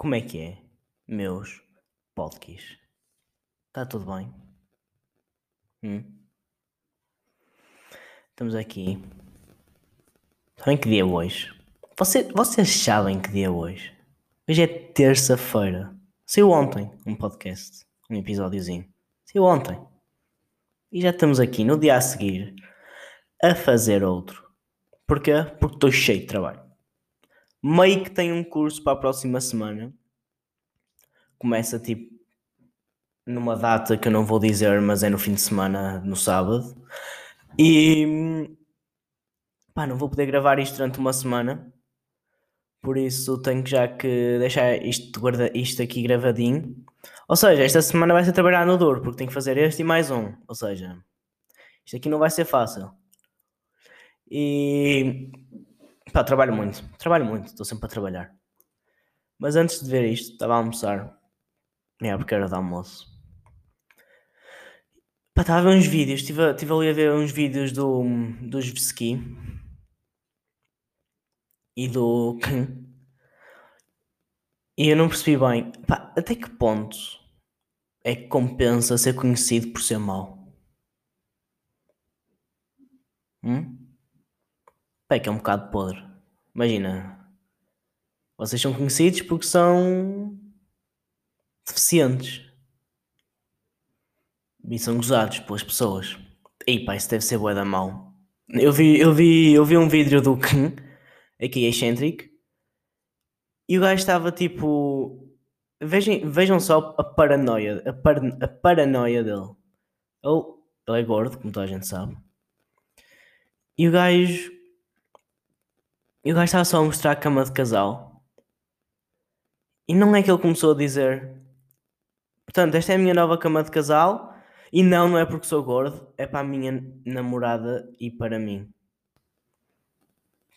Como é que é, meus podcasts? Está tudo bem? Hum? Estamos aqui. Sabem que dia é hoje? Você, vocês sabem que dia é hoje? Hoje é terça-feira. Saiu ontem um podcast, um episódiozinho. Saiu ontem. E já estamos aqui no dia a seguir a fazer outro. Porquê? Porque estou cheio de trabalho. Meio que tenho um curso para a próxima semana. Começa tipo numa data que eu não vou dizer, mas é no fim de semana, no sábado. E pá, não vou poder gravar isto durante uma semana. Por isso tenho já que deixar isto, guarda, isto aqui gravadinho. Ou seja, esta semana vai ser trabalhar no duro, porque tenho que fazer este e mais um. Ou seja, isto aqui não vai ser fácil. E pá, trabalho muito, trabalho muito, estou sempre a trabalhar. Mas antes de ver isto, estava a almoçar. É, porque era de almoço. Pá, estava a ver uns vídeos, estive, estive ali a ver uns vídeos do, dos Ski e do E eu não percebi bem, pá, até que ponto é que compensa ser conhecido por ser mau? Hum? Pá, é que é um bocado podre. Imagina, vocês são conhecidos porque são deficientes e são gozados pelas pessoas. E pá, isso deve ser bué da mal. Eu vi, eu vi, eu vi um vídeo do Ken, aqui Eccentric, e o gajo estava tipo. Vejam, vejam só a paranoia, a, par, a paranoia dele. Ele, ele é gordo, como toda a gente sabe. E o gajo. E o estava só a mostrar a cama de casal. E não é que ele começou a dizer. Portanto, esta é a minha nova cama de casal. E não, não é porque sou gordo. É para a minha namorada e para mim.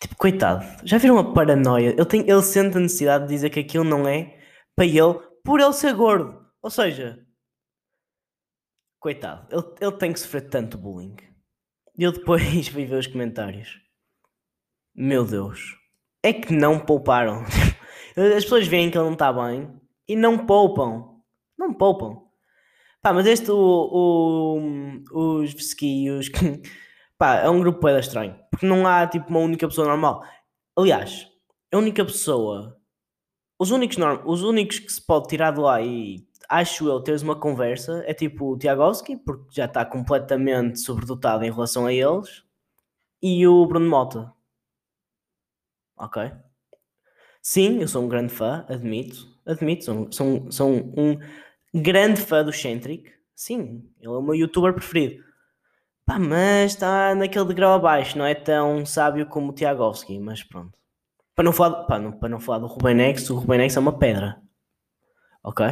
Tipo, coitado. Já viram a paranoia? Ele, tem, ele sente a necessidade de dizer que aquilo não é para ele por ele ser gordo. Ou seja, coitado. Ele, ele tem que sofrer tanto bullying. E eu depois fui ver os comentários. Meu Deus. É que não pouparam. As pessoas veem que ele não está bem e não poupam. Não poupam. Pá, mas este, o, o, os Vesquios, pá, é um grupo bem estranho. Porque não há, tipo, uma única pessoa normal. Aliás, a única pessoa... Os únicos, norm, os únicos que se pode tirar de lá e acho eu, teres uma conversa é tipo o Tiagovski, porque já está completamente sobredotado em relação a eles, e o Bruno Mota. Ok? Sim, eu sou um grande fã, admito. Admito, sou, sou, sou um grande fã do Centric. Sim, ele é o meu youtuber preferido. Pá, mas está naquele degrau abaixo, não é tão sábio como o Tiagovski, mas pronto. Para não falar, pá, não, para não falar do Ruben X, o Ruben X é uma pedra. Ok?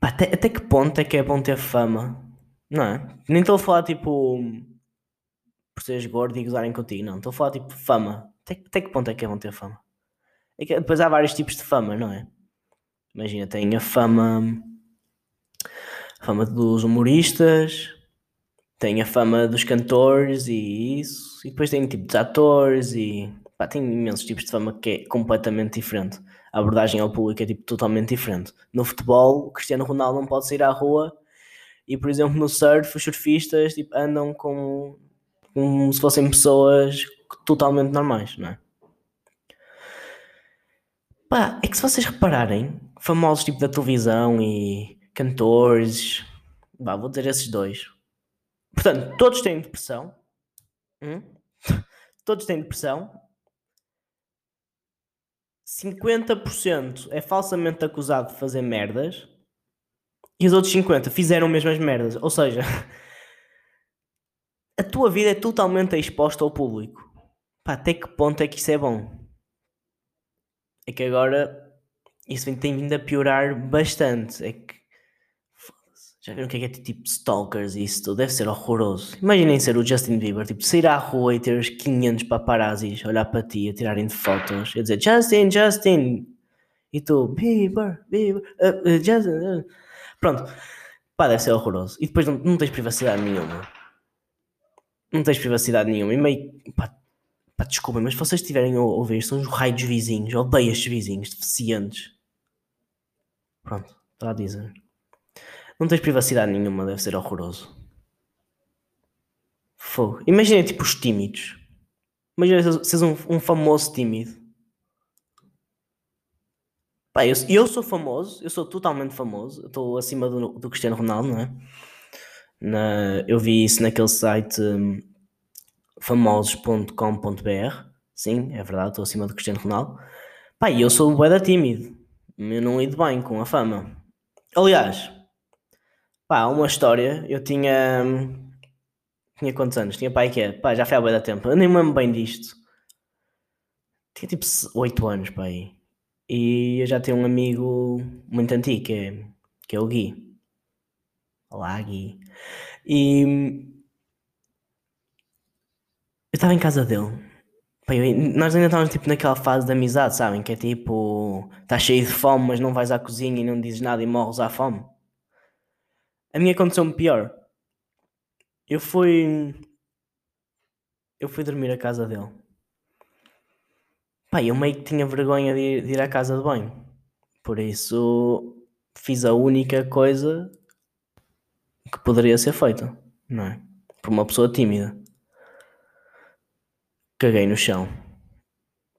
Pá, até, até que ponto é que é bom ter fama? Não é? Nem estou a falar tipo por seres gordo e gozarem contigo, não. Estou a falar tipo fama. Até, até que ponto é que é bom ter fama? É que depois há vários tipos de fama, não é? Imagina, tem a fama. A fama dos humoristas, tem a fama dos cantores e isso, e depois tem tipo dos atores e pá, tem imensos tipos de fama que é completamente diferente a abordagem ao público é tipo totalmente diferente. No futebol, o Cristiano Ronaldo não pode sair à rua e, por exemplo, no surf, os surfistas tipo, andam como, como se fossem pessoas totalmente normais, não é? Pá, é que se vocês repararem, famosos tipo da televisão e cantores, bah, vou dizer esses dois. Portanto, todos têm depressão. Hum? Todos têm depressão 50% é falsamente acusado de fazer merdas e os outros 50% fizeram mesmo as merdas. Ou seja, a tua vida é totalmente exposta ao público. Pá, até que ponto é que isso é bom? É que agora isso tem vindo a piorar bastante. É que já viram o que é, que é tipo stalkers e isso tudo? Deve ser horroroso. Imaginem ser o Justin Bieber, tipo, sair à rua e ter os 500 paparazzis olhar para ti, a tirarem de fotos e dizer Justin, Justin. E tu, Bieber, Bieber, uh, uh, Justin. Uh. Pronto. Pá, deve ser horroroso. E depois não, não tens privacidade nenhuma. Não tens privacidade nenhuma. E meio. Pá, Pá, desculpem, mas se vocês estiverem a ouvir, são os raios vizinhos. Odeio estes vizinhos deficientes. Pronto, está a dizer. Não tens privacidade nenhuma, deve ser horroroso. Fogo. Imagina tipo os tímidos. Imagina seres um, um famoso tímido. Pá, eu, eu sou famoso, eu sou totalmente famoso. Estou acima do, do Cristiano Ronaldo, não é? Na, eu vi isso naquele site um, famosos.com.br. Sim, é verdade, estou acima do Cristiano Ronaldo. Pá, eu sou bué da tímido. Eu não lido bem com a fama. Aliás, pá, uma história. Eu tinha. Hum, tinha quantos anos? Tinha pai que é? Pá, já foi há bué da tempo. Eu nem me lembro bem disto. Tinha tipo 8 anos, pai. E eu já tenho um amigo muito antigo, que é, que é o Gui. Olá, Gui. E eu estava em casa dele. Eu, nós ainda estávamos tipo naquela fase de amizade, sabem? Que é tipo, estás cheio de fome, mas não vais à cozinha e não dizes nada e morres à fome. A minha aconteceu-me pior. Eu fui. Eu fui dormir à casa dele. Pá, eu meio que tinha vergonha de ir, de ir à casa de banho. Por isso fiz a única coisa que poderia ser feita, não é? Por uma pessoa tímida. Caguei no chão.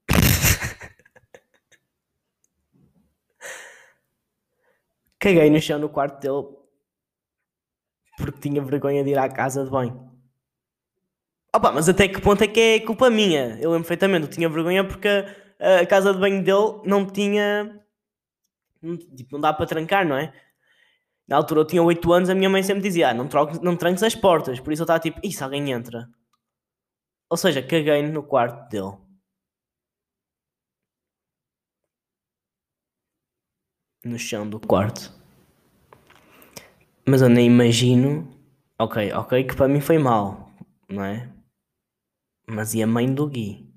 Caguei no chão no quarto dele porque tinha vergonha de ir à casa de banho. Opa, mas até que ponto é que é culpa minha? Eu lembro perfeitamente, eu tinha vergonha porque a, casa de banho dele não tinha. Tipo, não dá para trancar, não é? Na altura eu tinha 8 anos, a minha mãe sempre dizia: ah, não, troques, não tranques as portas. Por isso eu estava tipo: isso alguém entra? Ou seja, caguei no quarto dele. No chão do quarto. Mas eu nem imagino. Ok, ok, que para mim foi mal, não é? Mas e a mãe do Gui?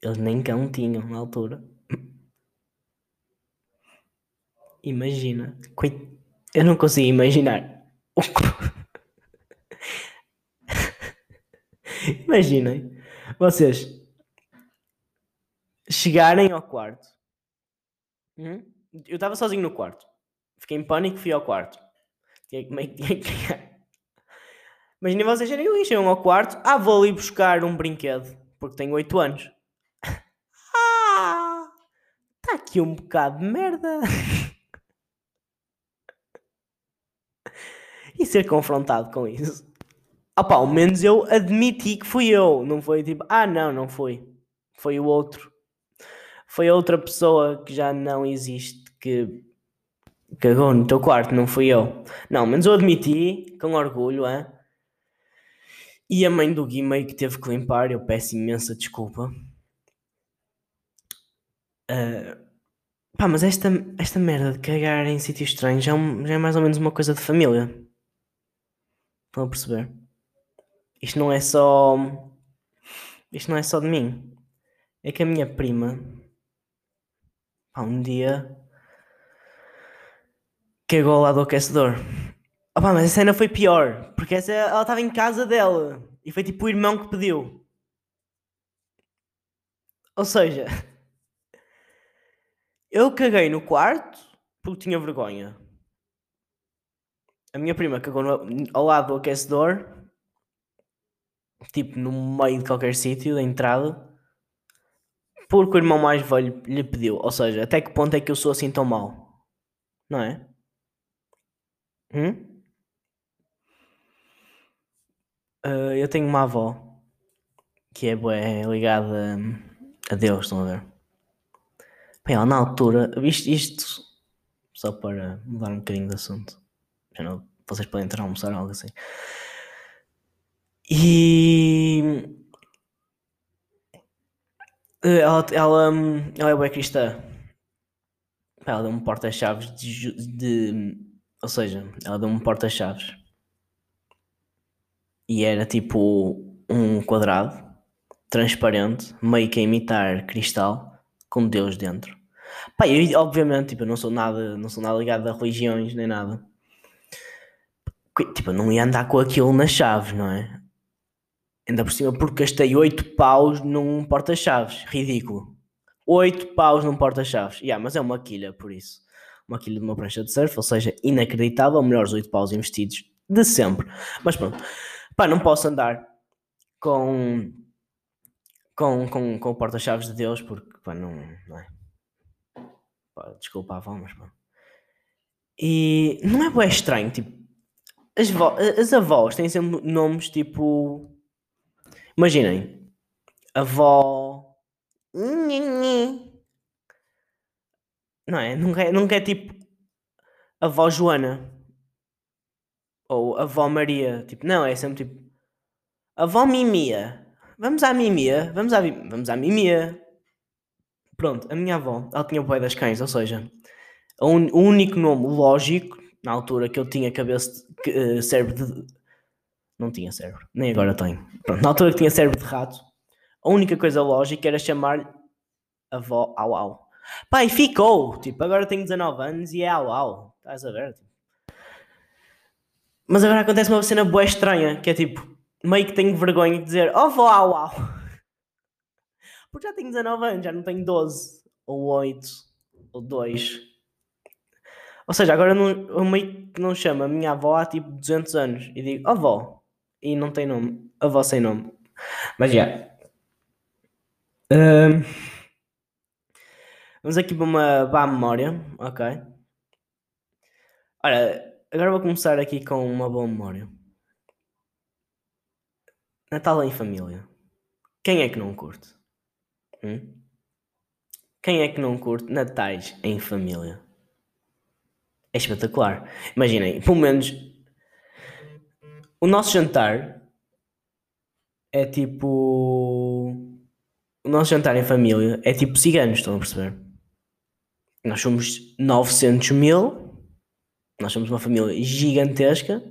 Eles nem cão tinham na altura. Imagina. Eu não consigo imaginar. Imaginem. Vocês chegarem ao quarto. Hum? Eu estava sozinho no quarto. Fiquei em pânico, fui ao quarto. Tinha que Imaginem vocês serem ali, chegam ao quarto. Ah, vou ali buscar um brinquedo. Porque tenho 8 anos. ah! Está aqui um bocado de merda. e ser confrontado com isso. Opa, ao menos eu admiti que fui eu. Não foi tipo, ah, não, não foi. Foi o outro. Foi outra pessoa que já não existe que cagou no teu quarto, não fui eu. Não, menos eu admiti, com orgulho, é? E a mãe do Gui meio que teve que limpar, eu peço imensa desculpa. Uh, pá, mas esta, esta merda de cagar em sítios estranhos já, é já é mais ou menos uma coisa de família. Estão a perceber? Isto não é só. Isto não é só de mim. É que a minha prima. Pá, um dia. Cagou lá do aquecedor. Opa, mas a cena foi pior, porque essa, ela estava em casa dela e foi tipo o irmão que pediu. Ou seja, eu caguei no quarto porque tinha vergonha. A minha prima cagou no, ao lado do aquecedor, tipo no meio de qualquer sítio da entrada, porque o irmão mais velho lhe pediu. Ou seja, até que ponto é que eu sou assim tão mau? Não é? Hum? Uh, eu tenho uma avó que é bué, ligada a Deus, estão a ver? Bem, na altura, isto, isto só para mudar um bocadinho de assunto, não, vocês podem entrar a almoçar algo assim. E ela, ela, ela é bué cristã. Ela deu-me porta-chaves de, de, Ou seja, ela deu-me porta-chaves e era tipo um quadrado transparente, meio que a imitar cristal, com Deus dentro. Pá, eu, obviamente, tipo, eu não sou nada, não sou nada ligado a religiões nem nada. Tipo, não ia andar com aquilo nas chaves, não é? Ainda por cima porque gastei 8 paus num porta-chaves. Ridículo. 8 paus num porta-chaves. Yeah, mas é uma quilha, por isso. Uma quilha de uma prancha de surf, ou seja, inacreditável. Melhores 8 paus investidos de sempre. Mas pronto. Pá, não posso andar com com, com, com o porta-chaves de Deus, porque pá, não, não é. Pá, desculpa avó, mas pá. E não é bem estranho, tipo, as, as avós têm sempre nomes tipo. Imaginem, avó. Não é? Nunca é, nunca é tipo avó Joana ou avó Maria. Tipo, não, é sempre tipo avó Mimia. Vamos à Mimia, vamos à, vamos à Mimia. Pronto, a minha avó, ela tinha o pai das cães, ou seja, o, un, o único nome lógico na altura que eu tinha cabeça, de, uh, cérebro de. Não tinha cérebro, nem agora tenho. Pronto, na altura que tinha cérebro de rato, a única coisa lógica era chamar avó au au. Pai, ficou! Tipo, agora tenho 19 anos e é au au. Estás a ver? Tipo. Mas agora acontece uma cena boa estranha, que é tipo, meio que tenho vergonha de dizer, oh vó au au. Porque já tenho 19 anos, já não tenho 12, ou 8, ou 2. Ou seja, agora não, eu meio que não chamo a minha avó há tipo 200 anos e digo avó e não tem nome, avó sem nome. Mas já. Yeah. Um, vamos aqui para uma para a memória, ok? Olha, agora vou começar aqui com uma boa memória. Natal em família. Quem é que não curte? Hum? Quem é que não curte Natais em família? É espetacular. Imaginem, pelo menos o nosso jantar é tipo. O nosso jantar em família é tipo ciganos, estão a perceber? Nós somos 900 mil, nós somos uma família gigantesca.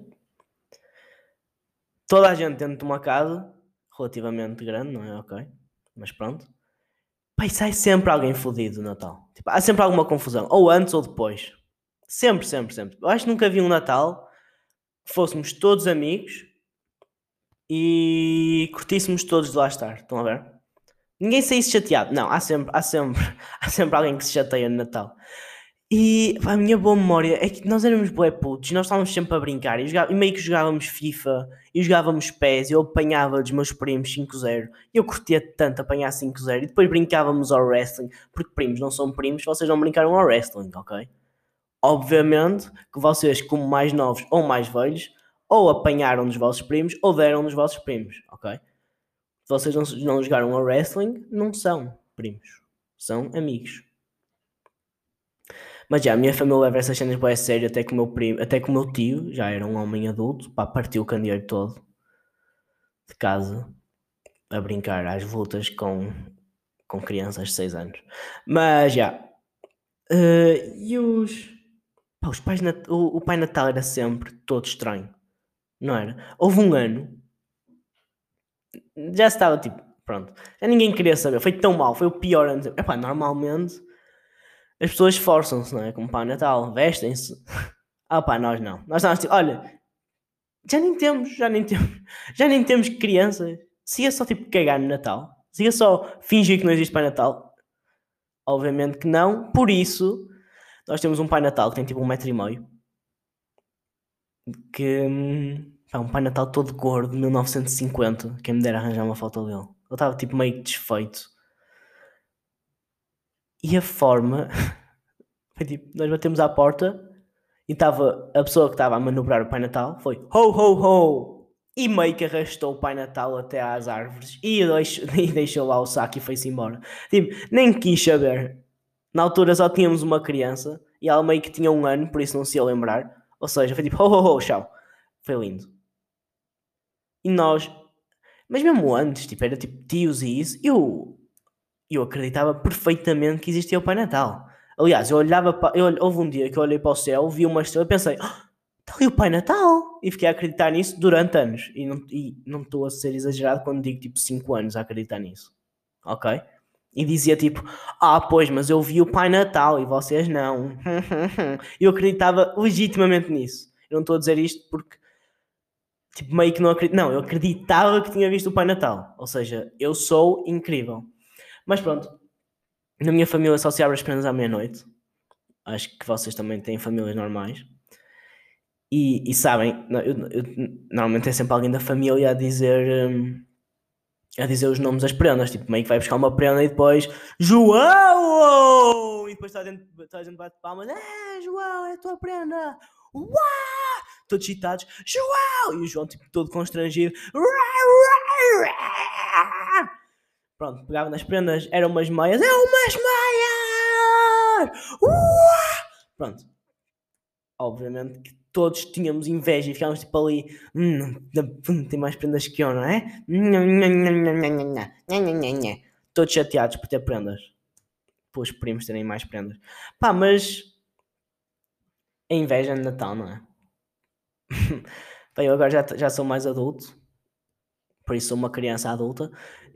Toda a gente dentro de uma casa relativamente grande, não é? Ok, mas pronto. Pai, sai sempre alguém fodido no Natal. Tipo, há sempre alguma confusão, ou antes ou depois. Sempre, sempre, sempre. Eu acho que nunca vi um Natal que fôssemos todos amigos e curtíssemos todos de lá estar. Estão a ver? Ninguém saísse chateado. Não, há sempre, há sempre, há sempre alguém que se chateia no Natal. E a minha boa memória é que nós éramos bué putos, nós estávamos sempre a brincar e, jogava, e meio que jogávamos FIFA e jogávamos pés e eu apanhava dos meus primos 5-0 e eu curtia tanto apanhar 5-0 e depois brincávamos ao wrestling, porque primos não são primos, vocês não brincaram ao wrestling, ok? Obviamente que vocês, como mais novos ou mais velhos, ou apanharam dos vossos primos ou deram dos vossos primos, ok? Se vocês não, não jogaram a wrestling, não são primos, são amigos. Mas já, a minha família leva essas cenas bem a sério, até que o meu primo, até que o meu tio já era um homem adulto, pá, partiu o candeeiro todo de casa a brincar às voltas com, com crianças de 6 anos. Mas já. Uh, e os Pá, os pais Nat... o, o Pai Natal era sempre todo estranho, não era? Houve um ano, já estava tipo, pronto, já ninguém queria saber, foi tão mal, foi o pior ano. Epá, normalmente as pessoas esforçam-se, não é? Como Pai Natal, vestem-se. Ah pá, nós não. Nós estávamos tipo, olha, já nem temos, já nem temos, já nem temos crianças. Se ia só tipo cagar no Natal, se ia só fingir que não existe Pai Natal, obviamente que não, por isso nós temos um Pai Natal que tem tipo um metro e meio. Que é um Pai Natal todo gordo, de 1950. Quem me dera arranjar uma foto dele. Ele estava tipo meio desfeito. E a forma foi tipo: nós batemos à porta e estava a pessoa que estava a manobrar o Pai Natal foi ho ho ho! E meio que arrastou o Pai Natal até às árvores e deixou, e deixou lá o saco e foi-se embora. Tipo, nem quis saber. Na altura só tínhamos uma criança e ela meio que tinha um ano, por isso não se ia lembrar. Ou seja, foi tipo, oh, oh, oh, tchau. Foi lindo. E nós, mas mesmo antes, tipo, era tipo tios e isso, eu, eu acreditava perfeitamente que existia o Pai Natal. Aliás, eu olhava para. Eu, houve um dia que eu olhei para o céu, vi uma estrela e pensei, oh, está ali o Pai Natal! E fiquei a acreditar nisso durante anos. E não, estou a ser exagerado quando digo tipo 5 anos a acreditar nisso. Ok? E dizia tipo, ah, pois, mas eu vi o Pai Natal e vocês não. eu acreditava legitimamente nisso. Eu não estou a dizer isto porque tipo, meio que não acredito. Não, eu acreditava que tinha visto o Pai Natal. Ou seja, eu sou incrível. Mas pronto, na minha família só se abre as prendas à meia-noite. Acho que vocês também têm famílias normais. E, e sabem, eu, eu, normalmente é sempre alguém da família a dizer. Um, a dizer os nomes das prendas, tipo, meio que vai buscar uma prenda e depois João! E depois está dentro, está dentro bate palmas, é João, é a tua prenda! Uau! Todos citados, João! E o João, tipo, todo constrangido, Pronto, pegava nas prendas, eram umas meias, é umas meias! Uau! Pronto. Obviamente que todos tínhamos inveja e ficávamos tipo ali, hum, tem mais prendas que eu, não é? Todos chateados por ter prendas. Por os primos terem mais prendas. Pá, mas a inveja de Natal, não é? Pá, eu agora já, já sou mais adulto, por isso sou uma criança adulta,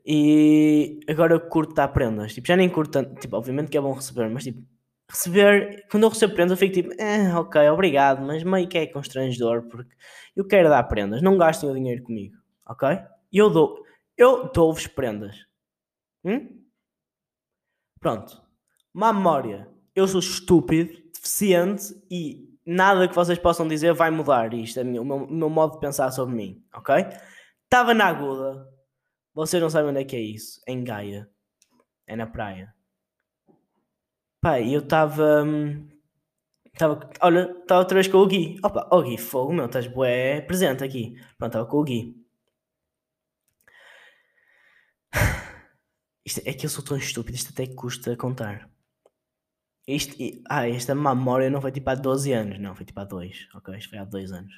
e agora curto dar prendas. Tipo, já nem curto tanto, tipo, obviamente que é bom receber, mas tipo, receber, quando eu recebo prendas, eu fico tipo, eh, ok, obrigado, mas meio que é constrangedor porque eu quero dar prendas, não gastem o dinheiro comigo, ok? Eu dou, eu dou-vos prendas. Hum? Pronto, má memória. Eu sou estúpido, deficiente e nada que vocês possam dizer vai mudar isto, é o meu, o meu modo de pensar sobre mim, ok? Estava na aguda, vocês não sabem onde é que é isso, em Gaia, é na praia. Pá, eu estava. Estava. Olha, estava outra vez com o Gui. Opa, oh, Gui, fogo, meu, estás bué presente aqui. Pronto, estava com o Gui. Isto, é que eu sou tão estúpido, isto até custa contar. Isto, ah, esta memória não foi tipo há 12 anos, não, foi tipo há 2, ok? Isto foi há 2 anos.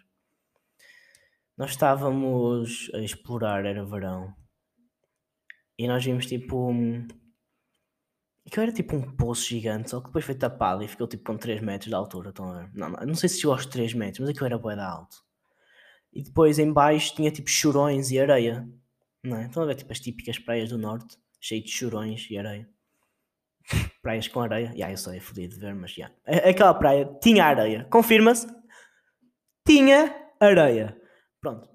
Nós estávamos a explorar, era verão, e nós vimos tipo. Aquilo era tipo um poço gigante, só que depois foi tapado e ficou tipo com 3 metros de altura. Estão a ver? Não, não, não sei se chegou aos 3 metros, mas aquilo era bué alto. E depois em baixo tinha tipo churões e areia. Não é? Estão a ver tipo as típicas praias do norte, cheio de churões e areia. Praias com areia. Yeah, eu sei, é fodido de ver, mas já. Yeah. Aquela praia tinha areia. Confirma-se. Tinha areia. Pronto.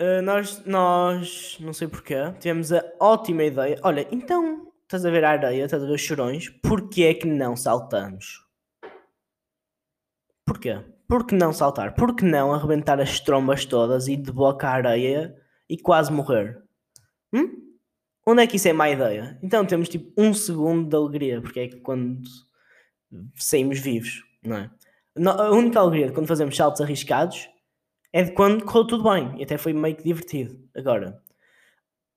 Uh, nós, nós, não sei porquê, tivemos a ótima ideia. Olha, então, estás a ver a areia, estás a ver os chorões, porquê é que não saltamos? Porquê? Por que não saltar? Por que não arrebentar as trombas todas e de boca à areia e quase morrer? Hum? Onde é que isso é má ideia? Então temos tipo um segundo de alegria, porque é que quando saímos vivos, não é? A única alegria de quando fazemos saltos arriscados é de quando correu tudo bem e até foi meio que divertido. Agora,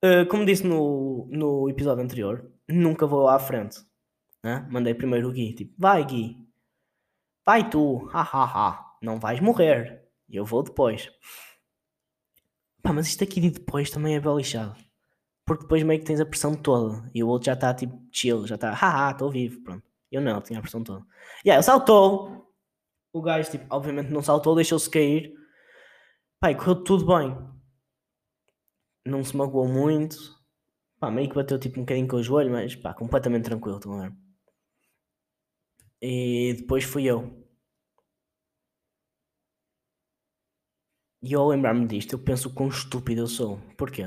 uh, como disse no, no episódio anterior, nunca vou à frente. Né? Mandei primeiro o Gui, tipo, vai Gui, vai tu, ha ha ha, não vais morrer, eu vou depois. Pá, mas isto aqui de depois também é belixado. Porque depois meio que tens a pressão toda e o outro já está tipo chill, já está, haha, estou vivo, pronto. Eu não, tinha a pressão toda. E aí, ele saltou. O gajo, tipo, obviamente não saltou, deixou-se cair. Pai, correu tudo bem. Não se magoou muito. Pá, meio que bateu tipo um bocadinho com o joelho, mas pá, completamente tranquilo, estão a ver? E depois fui eu. E ao lembrar-me disto, eu penso quão estúpido eu sou. Porquê?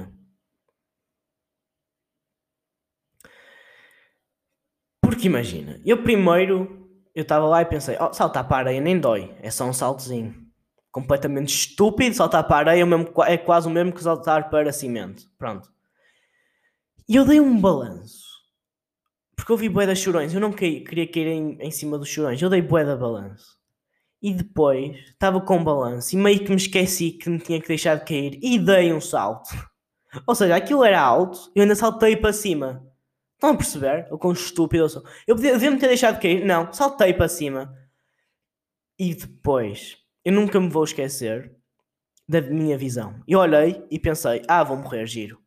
Porque imagina, eu primeiro, eu estava lá e pensei, oh, saltar para a nem dói, é só um saltozinho completamente estúpido. Saltar para a areia é, é quase o mesmo que saltar para cimento. Pronto. E eu dei um balanço. Porque eu vi bué das chorões. Eu não queria cair em, em cima dos chorões. Eu dei bué da balanço. E depois estava com balanço e meio que me esqueci que me tinha que deixar de cair e dei um salto. Ou seja, aquilo era alto e eu ainda saltei para cima. Estão a perceber? O quão estúpido eu sou. Eu devia-me ter deixado de cair. Não, saltei para cima. E depois eu nunca me vou esquecer da minha visão. Eu olhei e pensei, ah, vou morrer, giro.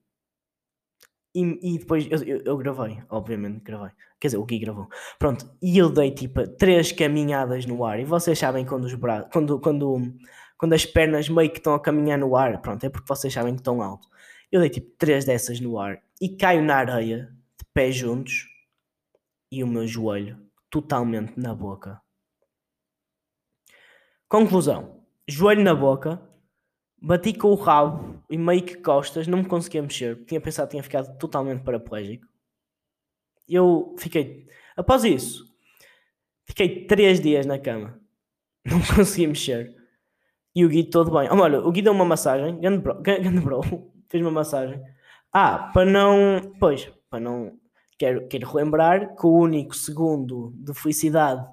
E, e depois eu, eu, eu, gravei, obviamente gravei. Quer dizer, o Gui gravou. Pronto, e eu dei tipo três caminhadas no ar. E vocês sabem quando os braços, quando, quando, quando as pernas meio que estão a caminhar no ar, pronto, é porque vocês sabem que estão alto. Eu dei tipo três dessas no ar e caio na areia, de pés juntos, e o meu joelho totalmente na boca. Conclusão. joelho na boca, bati com o rabo e meio que costas, não me conseguia mexer, tinha pensado que tinha ficado totalmente paraplégico. Eu fiquei, após isso, fiquei três dias na cama, não conseguia mexer. E o Gui todo bem. Olha, o Gui deu uma massagem, grande bro, grande bro fez uma massagem. Ah, para não, pois, para não, quero, quero relembrar que o único segundo de felicidade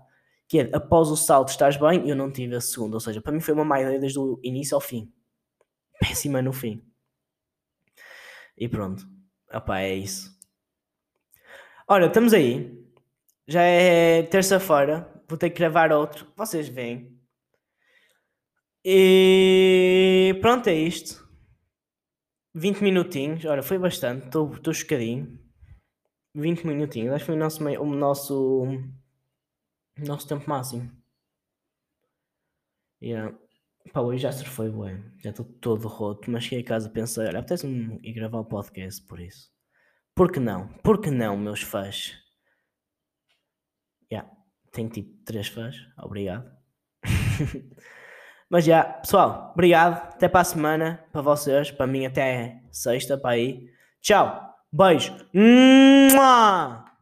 que é após o salto estás bem, eu não tive a segunda. Ou seja, para mim foi uma má ideia desde o início ao fim. Péssima no fim. E pronto. Opá, é isso. Olha, estamos aí. Já é terça-feira. Vou ter que gravar outro. Vocês veem. E pronto, é isto. 20 minutinhos. Olha, foi bastante. Estou chocadinho. 20 minutinhos. Acho que foi o nosso, o nosso nosso tempo máximo. Yeah. Pá, hoje já foi, ué. Já estou todo roto, mas cheguei a casa pensei, olha, apetece-me ir gravar o podcast por isso. Por que não? Por que não, meus fãs? Yeah. Tenho tipo três fãs. Obrigado. mas já, pessoal, obrigado. Até para a semana, para vocês, para mim até sexta, para aí. Tchau. Beijo. Mua!